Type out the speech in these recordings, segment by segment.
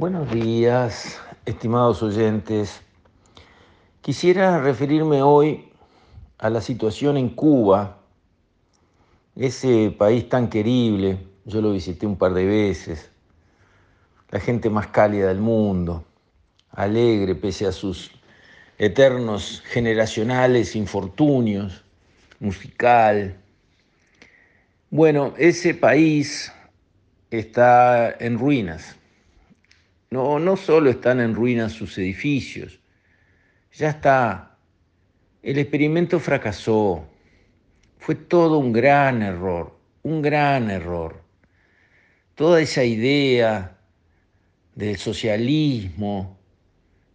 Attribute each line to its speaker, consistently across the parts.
Speaker 1: Buenos días, estimados oyentes. Quisiera referirme hoy a la situación en Cuba, ese país tan querible, yo lo visité un par de veces, la gente más cálida del mundo, alegre pese a sus eternos generacionales infortunios, musical. Bueno, ese país está en ruinas no, no solo están en ruinas sus edificios, ya está. El experimento fracasó. Fue todo un gran error, un gran error. Toda esa idea del socialismo,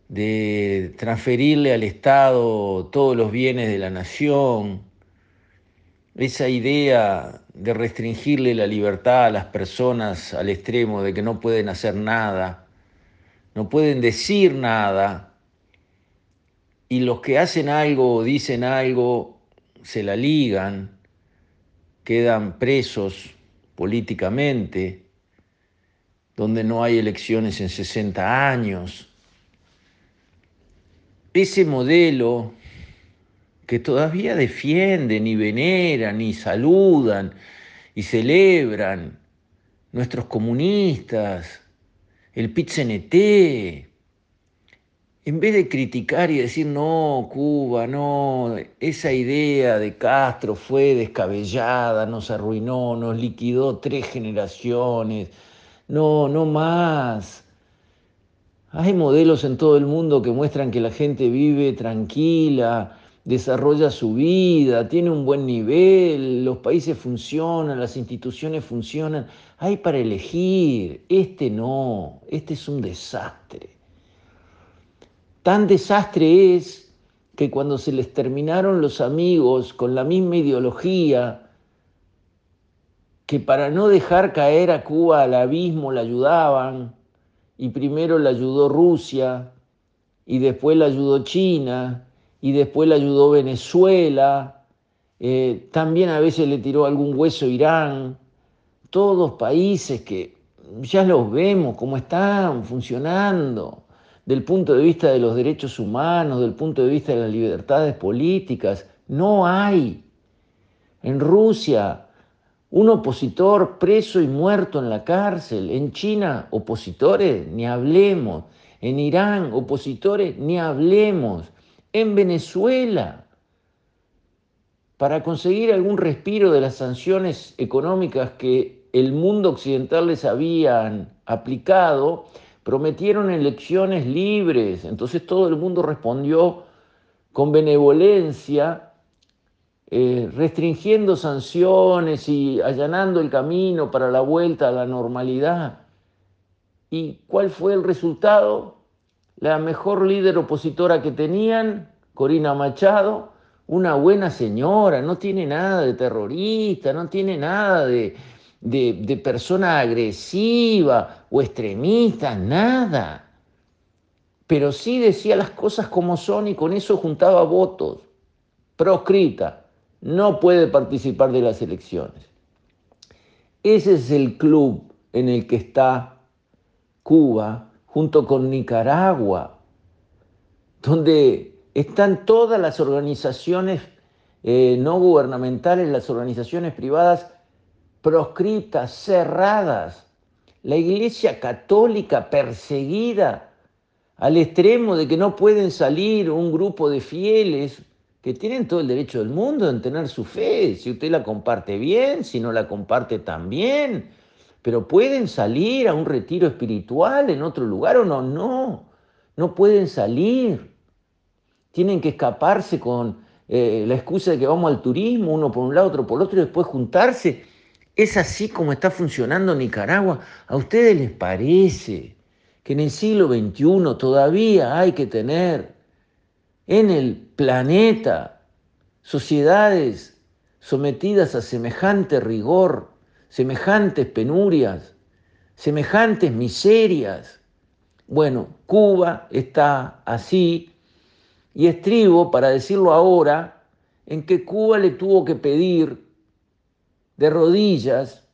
Speaker 1: de transferirle al Estado todos los bienes de la nación, esa idea de restringirle la libertad a las personas al extremo de que no pueden hacer nada, no pueden decir nada y los que hacen algo o dicen algo se la ligan, quedan presos políticamente, donde no hay elecciones en 60 años. Ese modelo que todavía defienden y veneran y saludan y celebran nuestros comunistas, el pit en vez de criticar y decir, no, Cuba, no, esa idea de Castro fue descabellada, nos arruinó, nos liquidó tres generaciones, no, no más. Hay modelos en todo el mundo que muestran que la gente vive tranquila, desarrolla su vida, tiene un buen nivel, los países funcionan, las instituciones funcionan. Hay para elegir, este no, este es un desastre. Tan desastre es que cuando se les terminaron los amigos con la misma ideología, que para no dejar caer a Cuba al abismo la ayudaban, y primero la ayudó Rusia, y después la ayudó China, y después le ayudó Venezuela, eh, también a veces le tiró algún hueso Irán, todos países que ya los vemos cómo están funcionando del punto de vista de los derechos humanos, del punto de vista de las libertades políticas, no hay. En Rusia, un opositor preso y muerto en la cárcel. En China, opositores, ni hablemos. En Irán, opositores, ni hablemos en Venezuela para conseguir algún respiro de las sanciones económicas que el mundo occidental les habían aplicado, prometieron elecciones libres. Entonces todo el mundo respondió con benevolencia, eh, restringiendo sanciones y allanando el camino para la vuelta a la normalidad. ¿Y cuál fue el resultado? La mejor líder opositora que tenían, Corina Machado, una buena señora, no tiene nada de terrorista, no tiene nada de, de, persona agresiva o extremista, nada. Pero sí decía las cosas como son y con eso juntaba votos. Proscrita, no puede participar de las elecciones. Ese es el club en el que está Cuba junto con Nicaragua, donde están todas las organizaciones eh, no gubernamentales, las organizaciones privadas proscriptas, cerradas, la Iglesia Católica perseguida al extremo de que no pueden salir un grupo de fieles que tienen todo el derecho del mundo en tener su fe, si usted la comparte bien, si no la comparte también, pero pueden salir a un retiro espiritual en otro lugar o no, no, no pueden salir. Tienen que escaparse con eh, la excusa de que vamos al turismo, uno por un lado, otro por otro, y después juntarse. Es así como está funcionando Nicaragua. ¿A ustedes les parece que en el siglo XXI todavía hay que tener en el planeta sociedades sometidas a semejante rigor semejantes penurias, semejantes miserias. Bueno, Cuba está así y estribo, para decirlo ahora, en que Cuba le tuvo que pedir de rodillas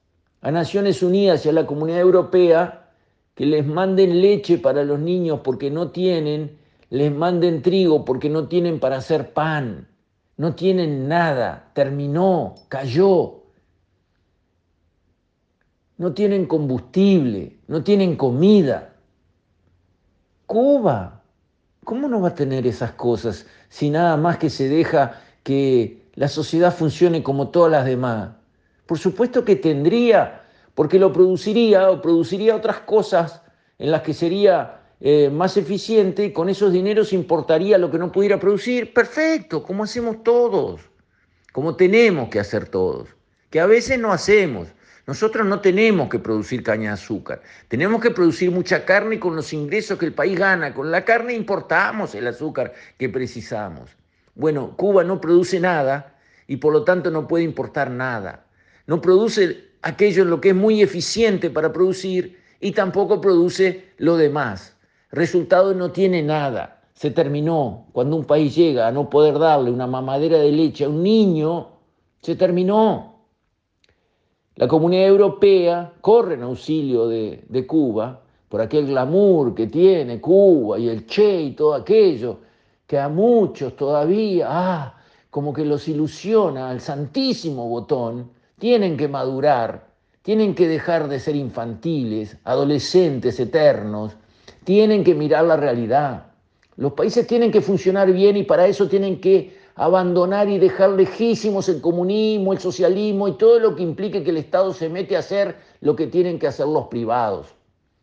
Speaker 1: a Naciones Unidas y a la Comunidad Europea que les manden leche para los niños porque no tienen, les manden trigo porque no tienen para hacer pan, no tienen nada, terminó, cayó. No tienen combustible, no tienen comida. Cuba, ¿cómo no va a tener esas cosas si nada más que se deja que la sociedad funcione como todas las demás? Por supuesto que tendría porque lo produciría o produciría otras cosas en las que sería eh, más eficiente y con esos dineros importaría lo que no pudiera producir. Perfecto, como hacemos todos, como tenemos que hacer todos, que a veces no hacemos. Nosotros no tenemos que producir caña de azúcar, tenemos que producir mucha carne con los ingresos que el país gana. Con la carne importamos el azúcar que precisamos. Bueno, Cuba no produce nada y por lo tanto no puede importar nada. No produce aquello en lo que es muy eficiente para producir y tampoco produce lo demás. Resultado no tiene nada. Se terminó. Cuando un país llega a no poder darle una mamadera de leche a un niño, se terminó. La comunidad europea corre en auxilio de, Cuba por aquel glamour que tiene Cuba y el Che y todo aquello, que a muchos todavía, ah, como que los ilusiona al santísimo botón, tienen que madurar, tienen que dejar de ser infantiles, adolescentes eternos, tienen que mirar la realidad. Los países tienen que funcionar bien y para eso tienen que abandonar y dejar lejísimos el comunismo, el socialismo y todo lo que implique que el Estado se mete a hacer lo que tienen que hacer los privados.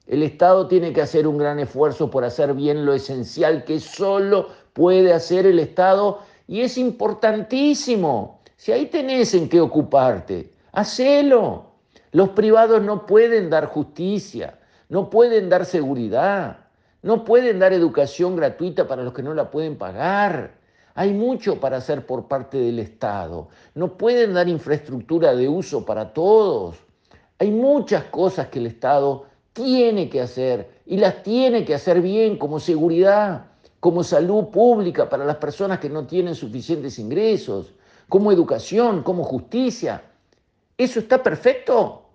Speaker 1: El Estado tiene que hacer un gran esfuerzo por hacer bien lo esencial que solo puede hacer el Estado y es importantísimo. Si ahí tenés en qué ocuparte, hacelo. Los privados no pueden dar justicia, no pueden dar seguridad, no pueden dar educación gratuita para los que no la pueden pagar. Hay mucho para hacer por parte del Estado. No pueden dar infraestructura de uso para todos. Hay muchas cosas que el Estado tiene que hacer y las tiene que hacer bien, como seguridad, como salud pública para las personas que no tienen suficientes ingresos, como educación, como justicia. ¿Eso está perfecto?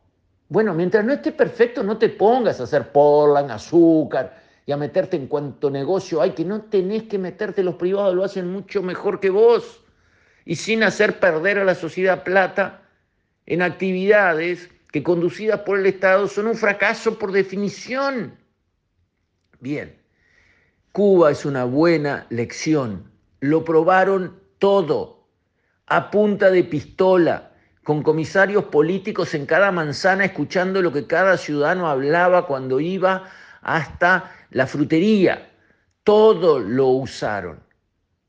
Speaker 1: Bueno, mientras no esté perfecto, no te pongas a hacer porlan, azúcar y a meterte en cuanto negocio hay, que no tenés que meterte, los privados lo hacen mucho mejor que vos. Y sin hacer perder a la sociedad plata en actividades que conducidas por el Estado son un fracaso por definición. Bien, Cuba es una buena lección. Lo probaron todo a punta de pistola, con comisarios políticos en cada manzana escuchando lo que cada ciudadano hablaba cuando iba hasta la frutería. Todo lo usaron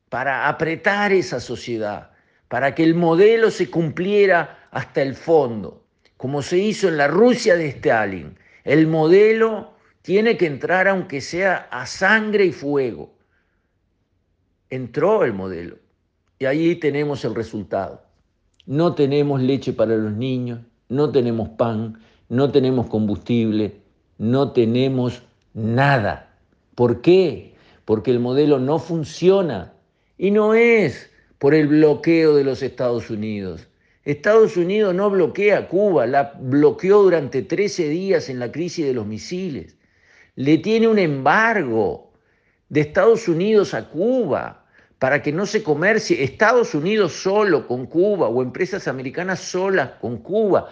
Speaker 1: para apretar esa sociedad, para que el modelo se cumpliera hasta el fondo, como se hizo en la Rusia de Stalin. El modelo tiene que entrar aunque sea a sangre y fuego. Entró el modelo. Y ahí tenemos el resultado. No tenemos leche para los niños, no tenemos pan, no tenemos combustible, no tenemos nada. ¿Por qué? Porque el modelo no funciona y no es por el bloqueo de los Estados Unidos. Estados Unidos no bloquea a Cuba, la bloqueó durante 13 días en la crisis de los misiles. Le tiene un embargo de Estados Unidos a Cuba para que no se comercie Estados Unidos solo con Cuba o empresas americanas solas con Cuba.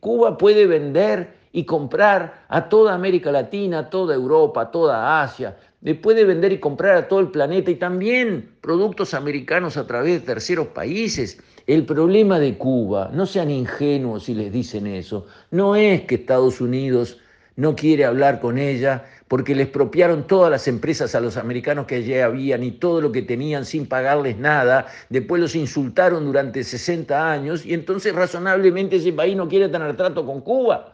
Speaker 1: Cuba puede vender y comprar a toda América Latina, a toda Europa, a toda Asia. Le puede vender y comprar a todo el planeta y también productos americanos a través de terceros países. El problema de Cuba, no sean ingenuos si les dicen eso, no es que Estados Unidos no quiere hablar con ella porque le expropiaron todas las empresas a los americanos que allí habían y todo lo que tenían sin pagarles nada, después los insultaron durante 60 años y entonces razonablemente ese país no quiere tener trato con Cuba.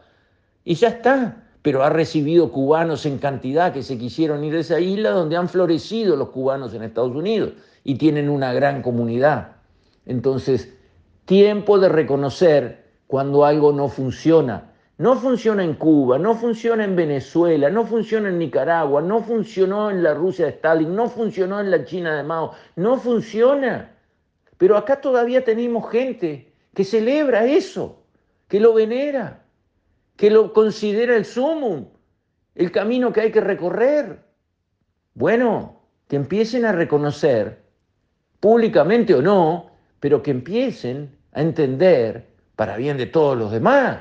Speaker 1: Y ya está, pero ha recibido cubanos en cantidad que se quisieron ir a esa isla donde han florecido los cubanos en Estados Unidos y tienen una gran comunidad. Entonces, tiempo de reconocer cuando algo no funciona no funciona en Cuba, no funciona en Venezuela, no funciona en Nicaragua, no funcionó en la Rusia de Stalin, no funcionó en la China de Mao, no funciona. Pero acá todavía tenemos gente que celebra eso, que lo venera, que lo considera el sumum el camino que hay que recorrer. Bueno, que empiecen a reconocer, públicamente o no, pero que empiecen a entender, para bien de todos los demás,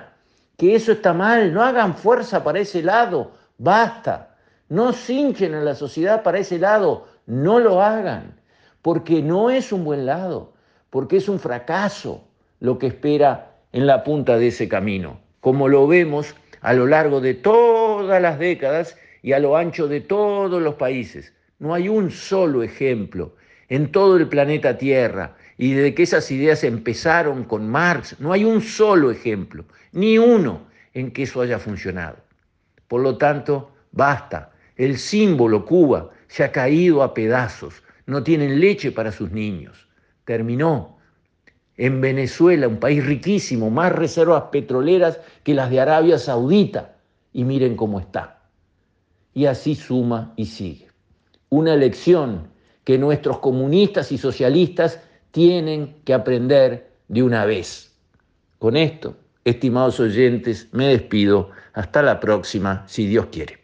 Speaker 1: que eso está mal, no hagan fuerza para ese lado, basta, no cinchen a la sociedad para ese lado, no lo hagan, porque no es un buen lado, porque es un fracaso lo que espera en la punta de ese camino, como lo vemos a lo largo de todas las décadas y a lo ancho de todos los países. No hay un solo ejemplo en todo el planeta Tierra y desde que esas ideas empezaron con Marx, no hay un solo ejemplo, ni uno en que eso haya funcionado. Por lo tanto, basta. El símbolo Cuba se ha caído a pedazos. No tienen leche para sus niños. Terminó. En Venezuela, un país riquísimo, más reservas petroleras que las de Arabia Saudita. Y miren cómo está. Y así suma y sigue. Una lección que nuestros comunistas y socialistas tienen que aprender de una vez. Con esto, estimados oyentes, me despido. Hasta la próxima, si Dios quiere.